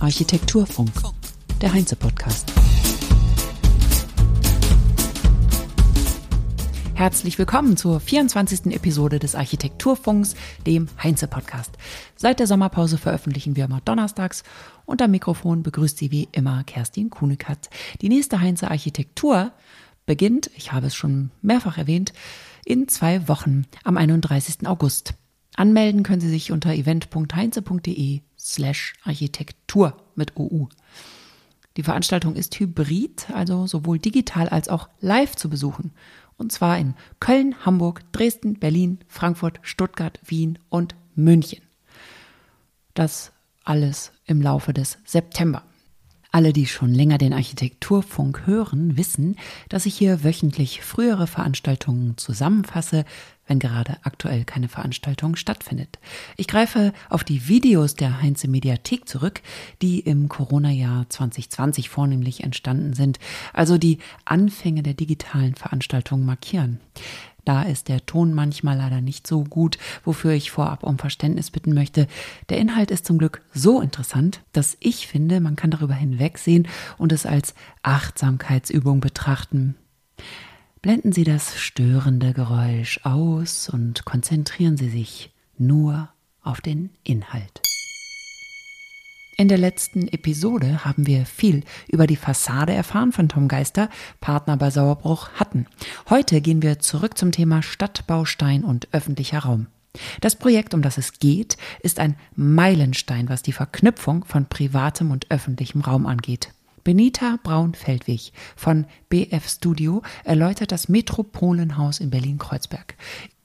Architekturfunk. Architekturfunk, der Heinze-Podcast. Herzlich willkommen zur 24. Episode des Architekturfunks, dem Heinze-Podcast. Seit der Sommerpause veröffentlichen wir immer donnerstags am Mikrofon begrüßt Sie wie immer Kerstin Kuhnekatz. Die nächste Heinze Architektur beginnt, ich habe es schon mehrfach erwähnt, in zwei Wochen am 31. August. Anmelden können Sie sich unter event.heinze.de slash Architektur mit OU. Die Veranstaltung ist hybrid, also sowohl digital als auch live zu besuchen. Und zwar in Köln, Hamburg, Dresden, Berlin, Frankfurt, Stuttgart, Wien und München. Das alles im Laufe des September. Alle, die schon länger den Architekturfunk hören, wissen, dass ich hier wöchentlich frühere Veranstaltungen zusammenfasse, wenn gerade aktuell keine Veranstaltung stattfindet. Ich greife auf die Videos der Heinze Mediathek zurück, die im Corona-Jahr 2020 vornehmlich entstanden sind, also die Anfänge der digitalen Veranstaltungen markieren. Da ist der Ton manchmal leider nicht so gut, wofür ich vorab um Verständnis bitten möchte. Der Inhalt ist zum Glück so interessant, dass ich finde, man kann darüber hinwegsehen und es als Achtsamkeitsübung betrachten. Blenden Sie das störende Geräusch aus und konzentrieren Sie sich nur auf den Inhalt. In der letzten Episode haben wir viel über die Fassade erfahren von Tom Geister, Partner bei Sauerbruch hatten. Heute gehen wir zurück zum Thema Stadtbaustein und öffentlicher Raum. Das Projekt, um das es geht, ist ein Meilenstein, was die Verknüpfung von privatem und öffentlichem Raum angeht. Benita Braun-Feldwig von BF Studio erläutert das Metropolenhaus in Berlin-Kreuzberg.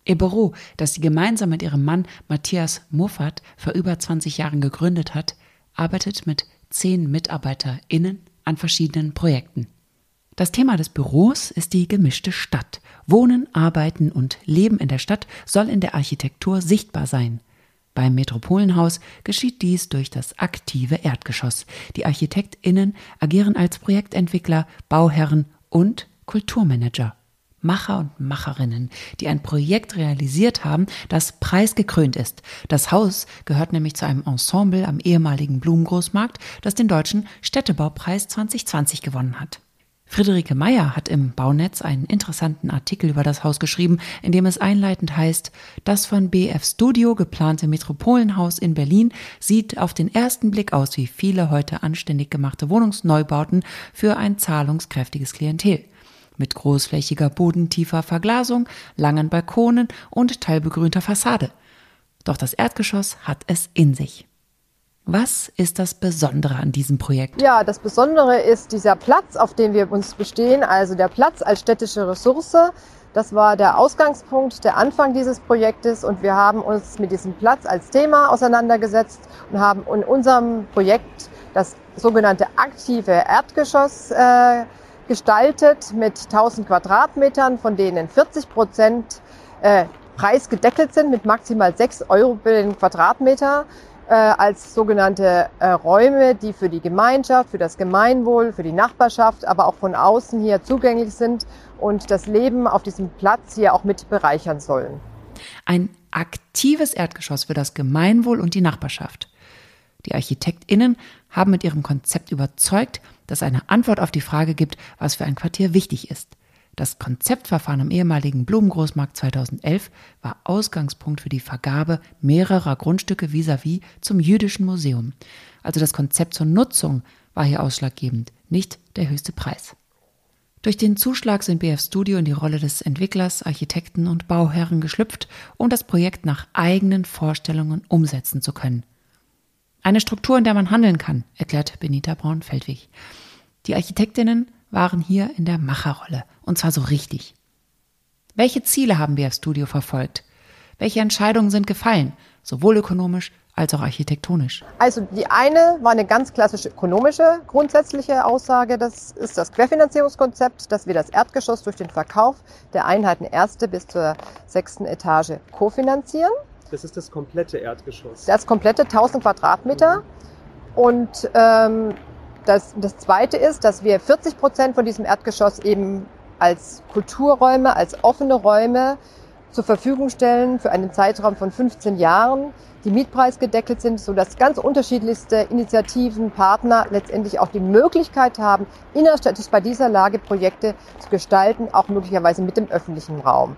Ihr Büro, das sie gemeinsam mit ihrem Mann Matthias Muffat vor über 20 Jahren gegründet hat, arbeitet mit zehn MitarbeiterInnen an verschiedenen Projekten. Das Thema des Büros ist die gemischte Stadt. Wohnen, Arbeiten und Leben in der Stadt soll in der Architektur sichtbar sein. Beim Metropolenhaus geschieht dies durch das aktive Erdgeschoss. Die ArchitektInnen agieren als Projektentwickler, Bauherren und Kulturmanager. Macher und Macherinnen, die ein Projekt realisiert haben, das preisgekrönt ist. Das Haus gehört nämlich zu einem Ensemble am ehemaligen Blumengroßmarkt, das den deutschen Städtebaupreis 2020 gewonnen hat. Friederike Meyer hat im Baunetz einen interessanten Artikel über das Haus geschrieben, in dem es einleitend heißt, das von BF Studio geplante Metropolenhaus in Berlin sieht auf den ersten Blick aus wie viele heute anständig gemachte Wohnungsneubauten für ein zahlungskräftiges Klientel mit großflächiger bodentiefer Verglasung, langen Balkonen und teilbegrünter Fassade. Doch das Erdgeschoss hat es in sich. Was ist das Besondere an diesem Projekt? Ja, das Besondere ist dieser Platz, auf dem wir uns bestehen, also der Platz als städtische Ressource. Das war der Ausgangspunkt, der Anfang dieses Projektes und wir haben uns mit diesem Platz als Thema auseinandergesetzt und haben in unserem Projekt das sogenannte aktive Erdgeschoss äh, gestaltet mit 1000 Quadratmetern, von denen 40 Prozent äh, preisgedeckelt sind mit maximal 6 Euro für den Quadratmeter äh, als sogenannte äh, Räume, die für die Gemeinschaft, für das Gemeinwohl, für die Nachbarschaft, aber auch von außen hier zugänglich sind und das Leben auf diesem Platz hier auch mit bereichern sollen. Ein aktives Erdgeschoss für das Gemeinwohl und die Nachbarschaft. Die ArchitektInnen haben mit ihrem Konzept überzeugt, das eine Antwort auf die Frage gibt, was für ein Quartier wichtig ist. Das Konzeptverfahren am ehemaligen Blumengroßmarkt 2011 war Ausgangspunkt für die Vergabe mehrerer Grundstücke vis-à-vis -vis zum Jüdischen Museum. Also das Konzept zur Nutzung war hier ausschlaggebend, nicht der höchste Preis. Durch den Zuschlag sind BF Studio in die Rolle des Entwicklers, Architekten und Bauherren geschlüpft, um das Projekt nach eigenen Vorstellungen umsetzen zu können. Eine Struktur, in der man handeln kann, erklärt Benita Braun-Feldwig. Die Architektinnen waren hier in der Macherrolle, und zwar so richtig. Welche Ziele haben BF Studio verfolgt? Welche Entscheidungen sind gefallen, sowohl ökonomisch als auch architektonisch? Also die eine war eine ganz klassische ökonomische grundsätzliche Aussage. Das ist das Querfinanzierungskonzept, dass wir das Erdgeschoss durch den Verkauf der Einheiten erste bis zur sechsten Etage kofinanzieren. Das ist das komplette Erdgeschoss. Das komplette 1000 Quadratmeter. Und ähm, das, das Zweite ist, dass wir 40 Prozent von diesem Erdgeschoss eben als Kulturräume, als offene Räume zur Verfügung stellen für einen Zeitraum von 15 Jahren, die mietpreisgedeckelt sind, sodass ganz unterschiedlichste Initiativen, Partner letztendlich auch die Möglichkeit haben, innerstädtisch bei dieser Lage Projekte zu gestalten, auch möglicherweise mit dem öffentlichen Raum.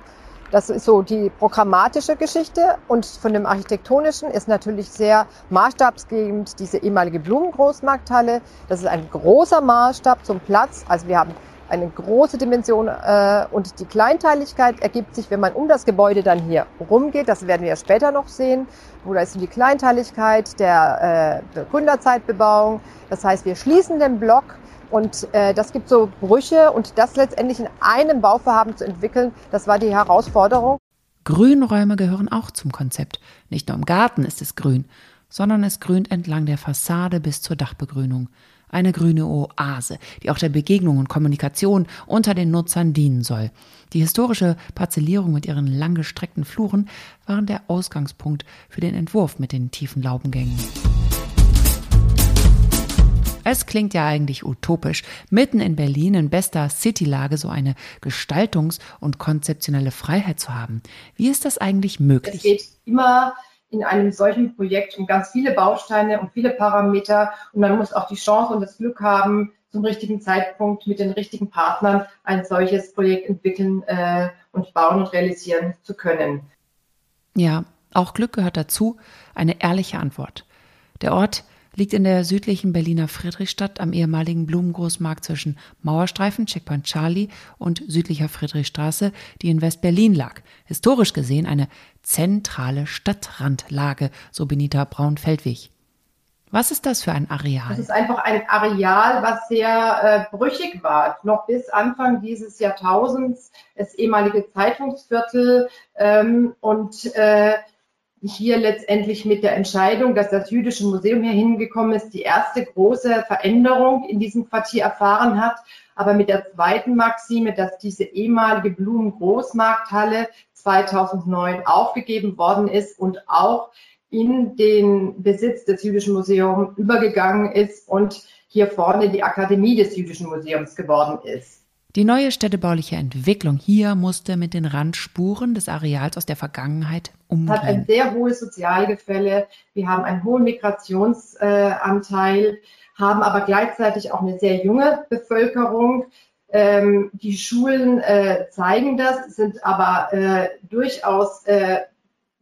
Das ist so die programmatische Geschichte und von dem architektonischen ist natürlich sehr maßstabsgebend diese ehemalige Blumengroßmarkthalle. Das ist ein großer Maßstab zum Platz. Also wir haben eine große Dimension äh, und die Kleinteiligkeit ergibt sich, wenn man um das Gebäude dann hier rumgeht. Das werden wir ja später noch sehen, wo da ist die Kleinteiligkeit der, äh, der Gründerzeitbebauung. Das heißt, wir schließen den Block und äh, das gibt so Brüche und das letztendlich in einem Bauvorhaben zu entwickeln, das war die Herausforderung. Grünräume gehören auch zum Konzept. Nicht nur im Garten ist es grün, sondern es grünt entlang der Fassade bis zur Dachbegrünung eine grüne Oase, die auch der Begegnung und Kommunikation unter den Nutzern dienen soll. Die historische Parzellierung mit ihren langgestreckten Fluren waren der Ausgangspunkt für den Entwurf mit den tiefen Laubengängen. Es klingt ja eigentlich utopisch, mitten in Berlin in bester Citylage so eine Gestaltungs- und konzeptionelle Freiheit zu haben. Wie ist das eigentlich möglich? Es geht immer in einem solchen Projekt um ganz viele Bausteine und viele Parameter und man muss auch die Chance und das Glück haben, zum richtigen Zeitpunkt mit den richtigen Partnern ein solches Projekt entwickeln äh, und bauen und realisieren zu können. Ja, auch Glück gehört dazu, eine ehrliche Antwort. Der Ort liegt in der südlichen Berliner Friedrichstadt am ehemaligen Blumengroßmarkt zwischen Mauerstreifen, Checkpoint Charlie und südlicher Friedrichstraße, die in West-Berlin lag. Historisch gesehen eine zentrale Stadtrandlage, so Benita Braun-Feldwig. Was ist das für ein Areal? Das ist einfach ein Areal, was sehr äh, brüchig war. Noch bis Anfang dieses Jahrtausends, das ehemalige Zeitungsviertel ähm, und äh, hier letztendlich mit der Entscheidung, dass das Jüdische Museum hier hingekommen ist, die erste große Veränderung in diesem Quartier erfahren hat. Aber mit der zweiten Maxime, dass diese ehemalige Blumen-Großmarkthalle 2009 aufgegeben worden ist und auch in den Besitz des Jüdischen Museums übergegangen ist und hier vorne die Akademie des Jüdischen Museums geworden ist. Die neue städtebauliche Entwicklung hier musste mit den Randspuren des Areals aus der Vergangenheit umgehen. Hat ein sehr hohes Sozialgefälle. Wir haben einen hohen Migrationsanteil, haben aber gleichzeitig auch eine sehr junge Bevölkerung. Ähm, die Schulen äh, zeigen das, sind aber äh, durchaus äh,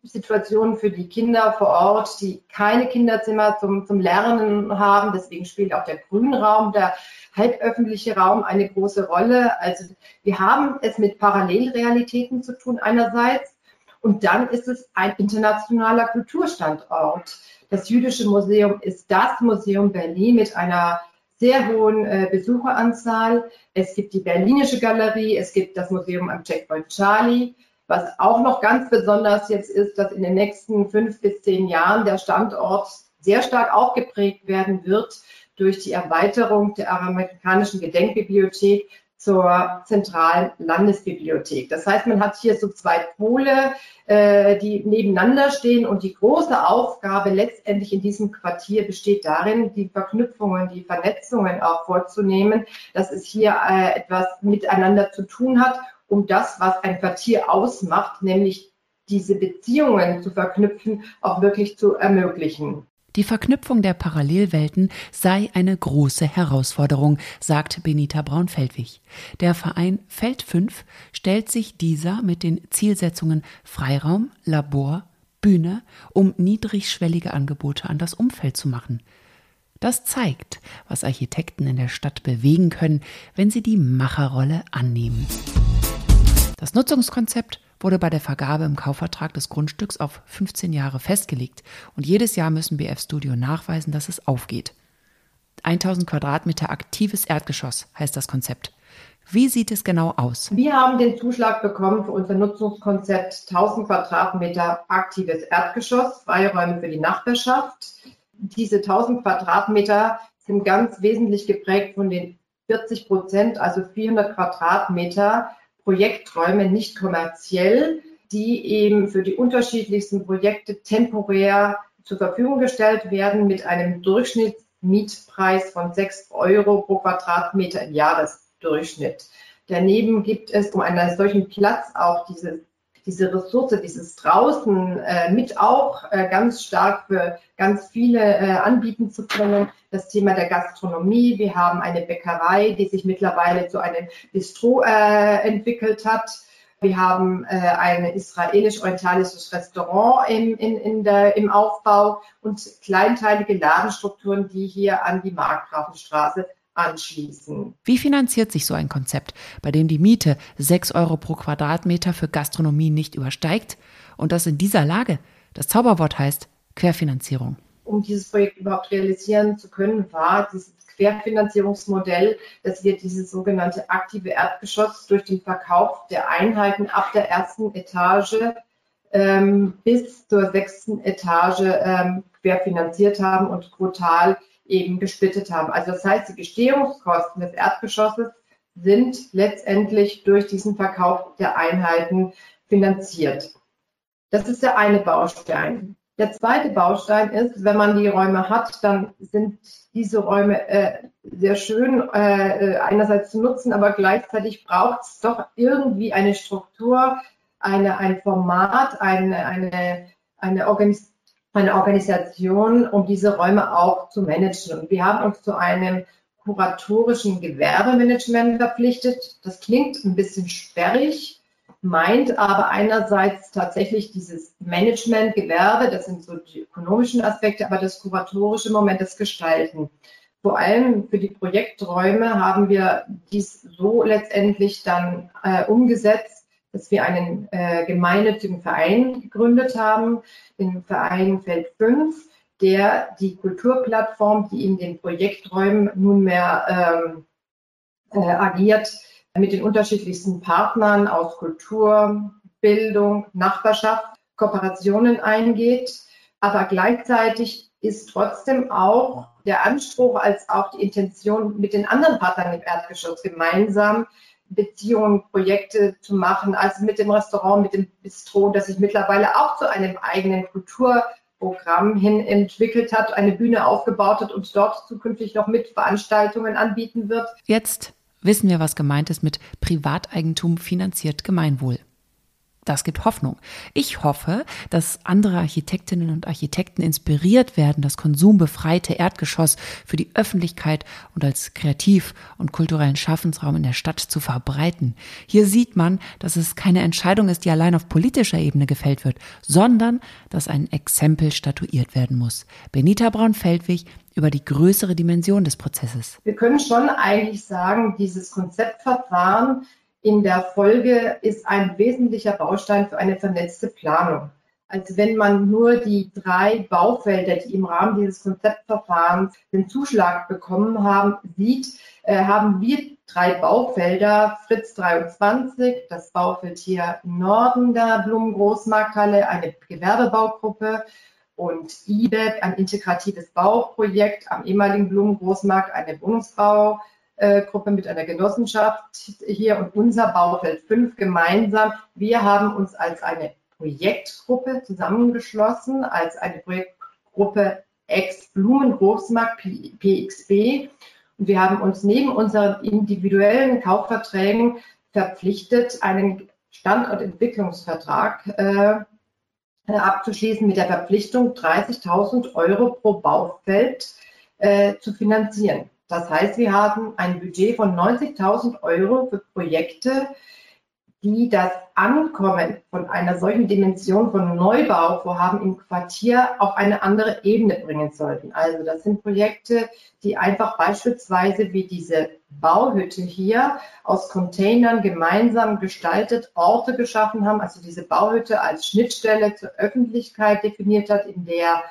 Situationen für die Kinder vor Ort, die keine Kinderzimmer zum, zum Lernen haben. Deswegen spielt auch der Grünraum, der halböffentliche Raum eine große Rolle. Also wir haben es mit Parallelrealitäten zu tun einerseits und dann ist es ein internationaler Kulturstandort. Das Jüdische Museum ist das Museum Berlin mit einer sehr hohen äh, Besucheranzahl. Es gibt die Berlinische Galerie, es gibt das Museum am Checkpoint Charlie. Was auch noch ganz besonders jetzt ist, dass in den nächsten fünf bis zehn Jahren der Standort sehr stark aufgeprägt werden wird durch die Erweiterung der amerikanischen Gedenkbibliothek zur zentralen Landesbibliothek. Das heißt, man hat hier so zwei Pole, äh, die nebeneinander stehen und die große Aufgabe letztendlich in diesem Quartier besteht darin, die Verknüpfungen, die Vernetzungen auch vorzunehmen, dass es hier äh, etwas miteinander zu tun hat, um das, was ein Quartier ausmacht, nämlich diese Beziehungen zu verknüpfen, auch wirklich zu ermöglichen. Die Verknüpfung der Parallelwelten sei eine große Herausforderung, sagt Benita Braun-Feldwig. Der Verein Feld 5 stellt sich dieser mit den Zielsetzungen Freiraum, Labor, Bühne, um niedrigschwellige Angebote an das Umfeld zu machen. Das zeigt, was Architekten in der Stadt bewegen können, wenn sie die Macherrolle annehmen. Das Nutzungskonzept wurde bei der Vergabe im Kaufvertrag des Grundstücks auf 15 Jahre festgelegt und jedes Jahr müssen BF Studio nachweisen, dass es aufgeht. 1000 Quadratmeter aktives Erdgeschoss heißt das Konzept. Wie sieht es genau aus? Wir haben den Zuschlag bekommen für unser Nutzungskonzept 1000 Quadratmeter aktives Erdgeschoss, Freiräume für die Nachbarschaft. Diese 1000 Quadratmeter sind ganz wesentlich geprägt von den 40 Prozent, also 400 Quadratmeter Projekträume nicht kommerziell, die eben für die unterschiedlichsten Projekte temporär zur Verfügung gestellt werden mit einem Durchschnittsmietpreis von 6 Euro pro Quadratmeter im Jahresdurchschnitt. Daneben gibt es um einen solchen Platz auch diese diese Ressource, dieses draußen äh, mit auch äh, ganz stark für ganz viele äh, anbieten zu können. Das Thema der Gastronomie. Wir haben eine Bäckerei, die sich mittlerweile zu einem Bistro äh, entwickelt hat. Wir haben äh, ein israelisch-orientalisches Restaurant im, in, in der, im Aufbau und kleinteilige Ladenstrukturen, die hier an die Markgrafenstraße anschließen. Wie finanziert sich so ein Konzept, bei dem die Miete 6 Euro pro Quadratmeter für Gastronomie nicht übersteigt und das in dieser Lage? Das Zauberwort heißt Querfinanzierung. Um dieses Projekt überhaupt realisieren zu können, war dieses Querfinanzierungsmodell, dass wir dieses sogenannte aktive Erdgeschoss durch den Verkauf der Einheiten ab der ersten Etage ähm, bis zur sechsten Etage ähm, querfinanziert haben und brutal eben gesplittet haben. Also das heißt, die Gestehungskosten des Erdgeschosses sind letztendlich durch diesen Verkauf der Einheiten finanziert. Das ist der eine Baustein. Der zweite Baustein ist, wenn man die Räume hat, dann sind diese Räume äh, sehr schön äh, einerseits zu nutzen, aber gleichzeitig braucht es doch irgendwie eine Struktur, eine, ein Format, eine, eine, eine, Organis eine Organisation, um diese Räume auch zu managen. Und wir haben uns zu einem kuratorischen Gewerbemanagement verpflichtet. Das klingt ein bisschen sperrig, meint aber einerseits tatsächlich dieses Management, Gewerbe, das sind so die ökonomischen Aspekte, aber das kuratorische Moment, das Gestalten. Vor allem für die Projekträume haben wir dies so letztendlich dann äh, umgesetzt, dass wir einen äh, gemeinnützigen Verein gegründet haben, den Verein Feld 5, der die Kulturplattform, die in den Projekträumen nunmehr ähm, äh, agiert, mit den unterschiedlichsten Partnern aus Kultur, Bildung, Nachbarschaft Kooperationen eingeht. Aber gleichzeitig ist trotzdem auch der Anspruch als auch die Intention mit den anderen Partnern im Erdgeschoss gemeinsam Beziehungen, Projekte zu machen, also mit dem Restaurant, mit dem Bistro, das sich mittlerweile auch zu einem eigenen Kulturprogramm hin entwickelt hat, eine Bühne aufgebaut hat und dort zukünftig noch mit Veranstaltungen anbieten wird. Jetzt wissen wir, was gemeint ist mit Privateigentum finanziert Gemeinwohl. Das gibt Hoffnung. Ich hoffe, dass andere Architektinnen und Architekten inspiriert werden, das konsumbefreite Erdgeschoss für die Öffentlichkeit und als kreativ und kulturellen Schaffensraum in der Stadt zu verbreiten. Hier sieht man, dass es keine Entscheidung ist, die allein auf politischer Ebene gefällt wird, sondern dass ein Exempel statuiert werden muss. Benita Braun-Feldwig über die größere Dimension des Prozesses. Wir können schon eigentlich sagen, dieses Konzeptverfahren in der Folge ist ein wesentlicher Baustein für eine vernetzte Planung. Also wenn man nur die drei Baufelder, die im Rahmen dieses Konzeptverfahrens den Zuschlag bekommen haben, sieht, äh, haben wir drei Baufelder, Fritz 23, das Baufeld hier im Norden der Blumengroßmarkthalle, eine Gewerbebaugruppe und IBEP, ein integratives Bauprojekt am ehemaligen Blumengroßmarkt, eine Wohnungsbaugruppe mit einer Genossenschaft hier und unser Baufeld 5 gemeinsam. Wir haben uns als eine Projektgruppe zusammengeschlossen, als eine Projektgruppe Ex-Blumengroßmarkt PXB. Und wir haben uns neben unseren individuellen Kaufverträgen verpflichtet, einen Standortentwicklungsvertrag äh, äh, abzuschließen mit der Verpflichtung, 30.000 Euro pro Baufeld äh, zu finanzieren. Das heißt, wir haben ein Budget von 90.000 Euro für Projekte, die das Ankommen von einer solchen Dimension von Neubauvorhaben im Quartier auf eine andere Ebene bringen sollten. Also das sind Projekte, die einfach beispielsweise wie diese Bauhütte hier aus Containern gemeinsam gestaltet Orte geschaffen haben, also diese Bauhütte als Schnittstelle zur Öffentlichkeit definiert hat, in der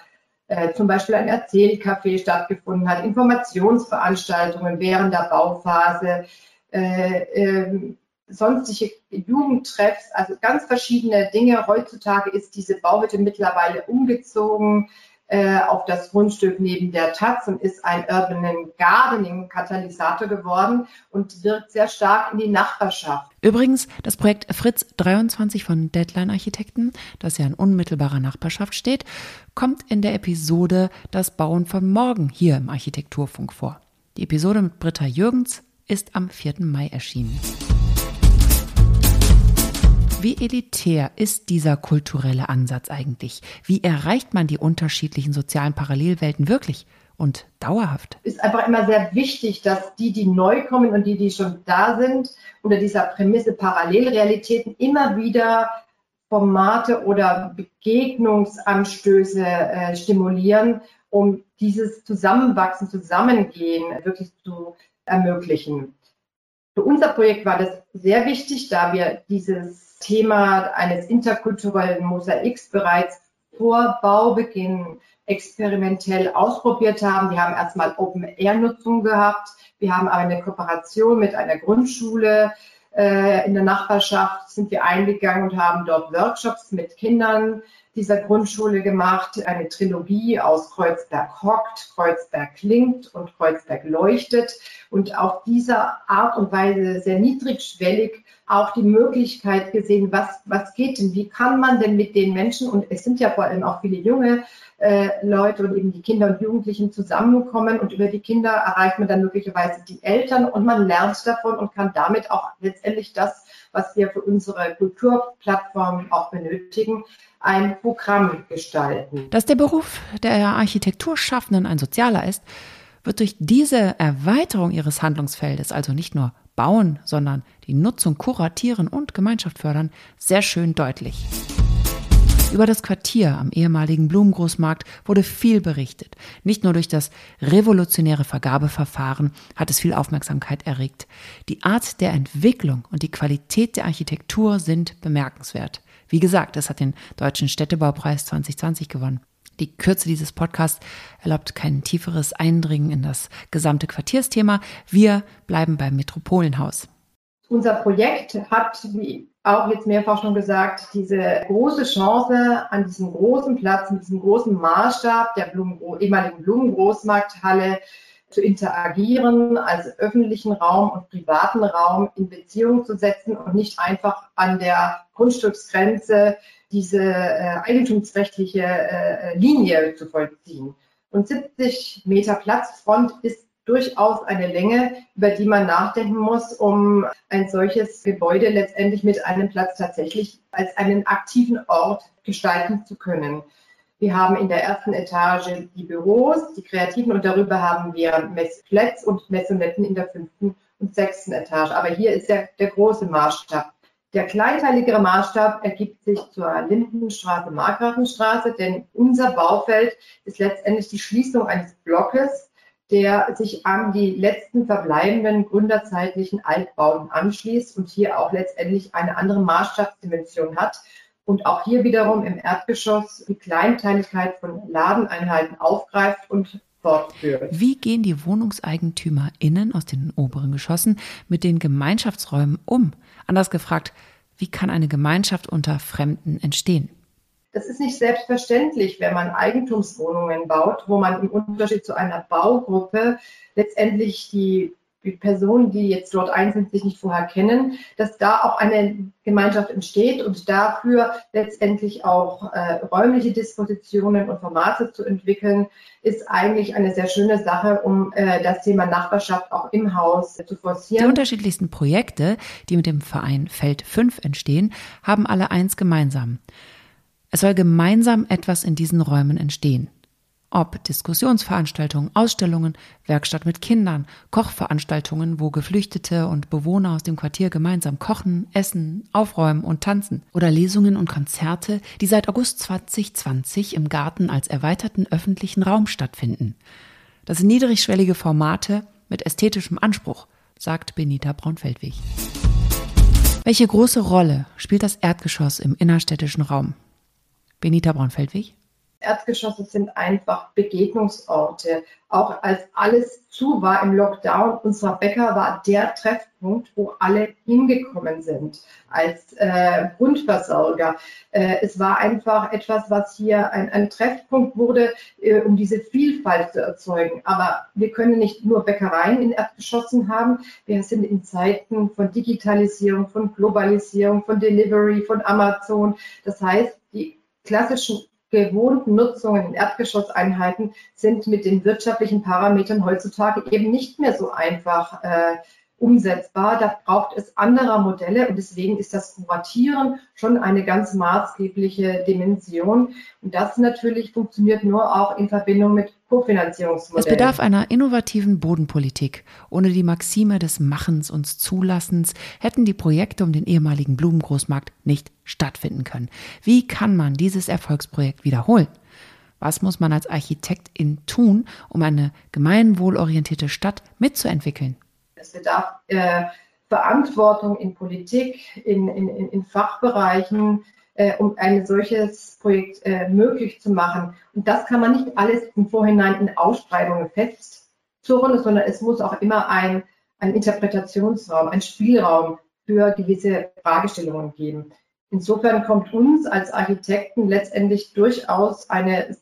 äh, zum Beispiel ein Erzählcafé stattgefunden hat, Informationsveranstaltungen während der Bauphase, äh, äh, sonstige Jugendtreffs, also ganz verschiedene Dinge. Heutzutage ist diese Bauhütte mittlerweile umgezogen äh, auf das Grundstück neben der Taz und ist ein Urban Gardening Katalysator geworden und wirkt sehr stark in die Nachbarschaft. Übrigens, das Projekt Fritz 23 von Deadline Architekten, das ja in unmittelbarer Nachbarschaft steht, kommt in der Episode Das Bauen von morgen hier im Architekturfunk vor. Die Episode mit Britta Jürgens ist am 4. Mai erschienen. Wie elitär ist dieser kulturelle Ansatz eigentlich? Wie erreicht man die unterschiedlichen sozialen Parallelwelten wirklich und dauerhaft? Ist einfach immer sehr wichtig, dass die, die neu kommen und die, die schon da sind, unter dieser Prämisse Parallelrealitäten immer wieder Formate oder Begegnungsanstöße äh, stimulieren, um dieses Zusammenwachsen, Zusammengehen wirklich zu ermöglichen. Für unser Projekt war das sehr wichtig, da wir dieses Thema eines interkulturellen Mosaiks bereits vor Baubeginn experimentell ausprobiert haben. Wir haben erstmal Open-Air-Nutzung gehabt. Wir haben eine Kooperation mit einer Grundschule äh, in der Nachbarschaft, sind wir eingegangen und haben dort Workshops mit Kindern dieser Grundschule gemacht. Eine Trilogie aus Kreuzberg hockt, Kreuzberg klingt und Kreuzberg leuchtet. Und auf dieser Art und Weise sehr niedrigschwellig auch die Möglichkeit gesehen, was, was geht denn, wie kann man denn mit den Menschen, und es sind ja vor allem auch viele junge äh, Leute und eben die Kinder und Jugendlichen zusammenkommen und über die Kinder erreicht man dann möglicherweise die Eltern und man lernt davon und kann damit auch letztendlich das, was wir für unsere Kulturplattform auch benötigen, ein Programm gestalten. Dass der Beruf der Architekturschaffenden ein sozialer ist, wird durch diese Erweiterung ihres Handlungsfeldes, also nicht nur bauen, sondern die Nutzung kuratieren und Gemeinschaft fördern, sehr schön deutlich. Über das Quartier am ehemaligen Blumengroßmarkt wurde viel berichtet. Nicht nur durch das revolutionäre Vergabeverfahren hat es viel Aufmerksamkeit erregt. Die Art der Entwicklung und die Qualität der Architektur sind bemerkenswert. Wie gesagt, es hat den Deutschen Städtebaupreis 2020 gewonnen. Die Kürze dieses Podcasts erlaubt kein tieferes Eindringen in das gesamte Quartiersthema. Wir bleiben beim Metropolenhaus. Unser Projekt hat, wie auch jetzt mehrfach schon gesagt, diese große Chance an diesem großen Platz, mit diesem großen Maßstab der Blumengro ehemaligen Blumengroßmarkthalle zu interagieren, als öffentlichen Raum und privaten Raum in Beziehung zu setzen und nicht einfach an der Grundstücksgrenze diese äh, eigentumsrechtliche äh, Linie zu vollziehen. Und 70 Meter Platzfront ist durchaus eine Länge, über die man nachdenken muss, um ein solches Gebäude letztendlich mit einem Platz tatsächlich als einen aktiven Ort gestalten zu können. Wir haben in der ersten Etage die Büros, die Kreativen und darüber haben wir Messflats und Messonetten in der fünften und sechsten Etage. Aber hier ist der, der große Maßstab. Der kleinteiligere Maßstab ergibt sich zur Lindenstraße, Markgrafenstraße, denn unser Baufeld ist letztendlich die Schließung eines Blockes, der sich an die letzten verbleibenden gründerzeitlichen Altbauten anschließt und hier auch letztendlich eine andere Maßstabsdimension hat und auch hier wiederum im Erdgeschoss die Kleinteiligkeit von Ladeneinheiten aufgreift und fortführt. Wie gehen die WohnungseigentümerInnen aus den oberen Geschossen mit den Gemeinschaftsräumen um? Anders gefragt, wie kann eine Gemeinschaft unter Fremden entstehen? Das ist nicht selbstverständlich, wenn man Eigentumswohnungen baut, wo man im Unterschied zu einer Baugruppe letztendlich die die Personen, die jetzt dort ein sind, sich nicht vorher kennen, dass da auch eine Gemeinschaft entsteht und dafür letztendlich auch äh, räumliche Dispositionen und Formate zu entwickeln, ist eigentlich eine sehr schöne Sache, um äh, das Thema Nachbarschaft auch im Haus zu forcieren. Die unterschiedlichsten Projekte, die mit dem Verein Feld 5 entstehen, haben alle eins gemeinsam. Es soll gemeinsam etwas in diesen Räumen entstehen. Ob Diskussionsveranstaltungen, Ausstellungen, Werkstatt mit Kindern, Kochveranstaltungen, wo Geflüchtete und Bewohner aus dem Quartier gemeinsam kochen, essen, aufräumen und tanzen. Oder Lesungen und Konzerte, die seit August 2020 im Garten als erweiterten öffentlichen Raum stattfinden. Das sind niedrigschwellige Formate mit ästhetischem Anspruch, sagt Benita Braunfeldwig. Welche große Rolle spielt das Erdgeschoss im innerstädtischen Raum? Benita Braunfeldwig? Erdgeschosse sind einfach Begegnungsorte. Auch als alles zu war im Lockdown, unser Bäcker war der Treffpunkt, wo alle hingekommen sind als äh, Grundversorger. Äh, es war einfach etwas, was hier ein, ein Treffpunkt wurde, äh, um diese Vielfalt zu erzeugen. Aber wir können nicht nur Bäckereien in Erdgeschossen haben. Wir sind in Zeiten von Digitalisierung, von Globalisierung, von Delivery, von Amazon. Das heißt, die klassischen gewohnten Nutzungen in Erdgeschosseinheiten sind mit den wirtschaftlichen Parametern heutzutage eben nicht mehr so einfach äh, umsetzbar. Da braucht es anderer Modelle und deswegen ist das Kuratieren schon eine ganz maßgebliche Dimension. Und das natürlich funktioniert nur auch in Verbindung mit Kofinanzierungsmodellen. Es bedarf einer innovativen Bodenpolitik. Ohne die Maxime des Machens und Zulassens hätten die Projekte um den ehemaligen Blumengroßmarkt nicht stattfinden können. Wie kann man dieses Erfolgsprojekt wiederholen? Was muss man als Architektin tun, um eine gemeinwohlorientierte Stadt mitzuentwickeln? Es bedarf äh, Verantwortung in Politik, in, in, in Fachbereichen, äh, um ein solches Projekt äh, möglich zu machen. Und das kann man nicht alles im Vorhinein in Ausschreibungen festzurren, sondern es muss auch immer ein, ein Interpretationsraum, ein Spielraum für gewisse Fragestellungen geben. Insofern kommt uns als Architekten letztendlich durchaus eine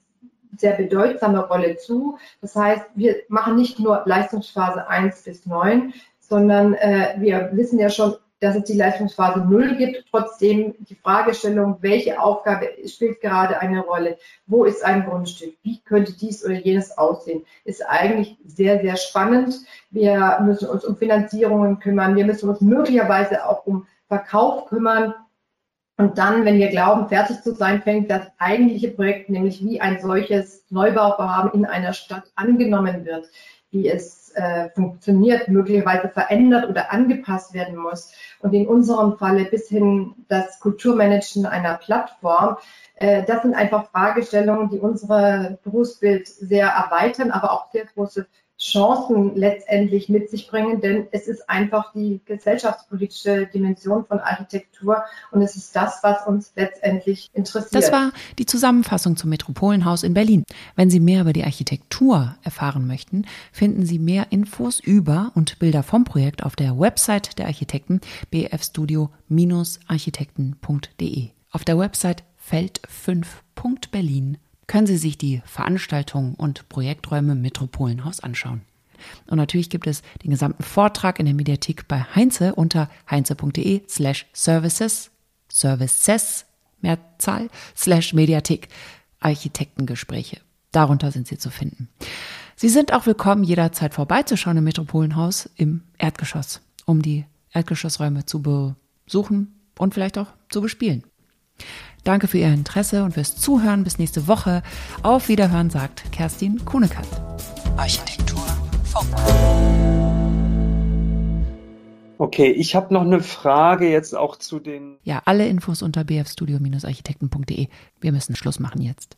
sehr bedeutsame Rolle zu. Das heißt, wir machen nicht nur Leistungsphase 1 bis 9, sondern äh, wir wissen ja schon, dass es die Leistungsphase 0 gibt. Trotzdem die Fragestellung, welche Aufgabe spielt gerade eine Rolle? Wo ist ein Grundstück? Wie könnte dies oder jenes aussehen? Ist eigentlich sehr, sehr spannend. Wir müssen uns um Finanzierungen kümmern. Wir müssen uns möglicherweise auch um Verkauf kümmern. Und dann, wenn wir glauben, fertig zu sein, fängt das eigentliche Projekt, nämlich wie ein solches Neubauvorhaben in einer Stadt angenommen wird, wie es äh, funktioniert, möglicherweise verändert oder angepasst werden muss. Und in unserem Falle bis hin das Kulturmanagen einer Plattform. Äh, das sind einfach Fragestellungen, die unser Berufsbild sehr erweitern, aber auch sehr große Chancen letztendlich mit sich bringen, denn es ist einfach die gesellschaftspolitische Dimension von Architektur und es ist das, was uns letztendlich interessiert. Das war die Zusammenfassung zum Metropolenhaus in Berlin. Wenn Sie mehr über die Architektur erfahren möchten, finden Sie mehr Infos über und Bilder vom Projekt auf der Website der Architekten bfstudio-architekten.de. Auf der Website feld5.berlin können Sie sich die Veranstaltungen und Projekträume Metropolenhaus anschauen. Und natürlich gibt es den gesamten Vortrag in der Mediathek bei Heinze unter heinze.de slash services, services, Mehrzahl, slash Mediathek, Architektengespräche. Darunter sind sie zu finden. Sie sind auch willkommen, jederzeit vorbeizuschauen im Metropolenhaus im Erdgeschoss, um die Erdgeschossräume zu besuchen und vielleicht auch zu bespielen. Danke für Ihr Interesse und fürs Zuhören. Bis nächste Woche. Auf Wiederhören, sagt Kerstin Kuhnekant. Architektur Funk. Okay, ich habe noch eine Frage jetzt auch zu den. Ja, alle Infos unter bfstudio-architekten.de. Wir müssen Schluss machen jetzt.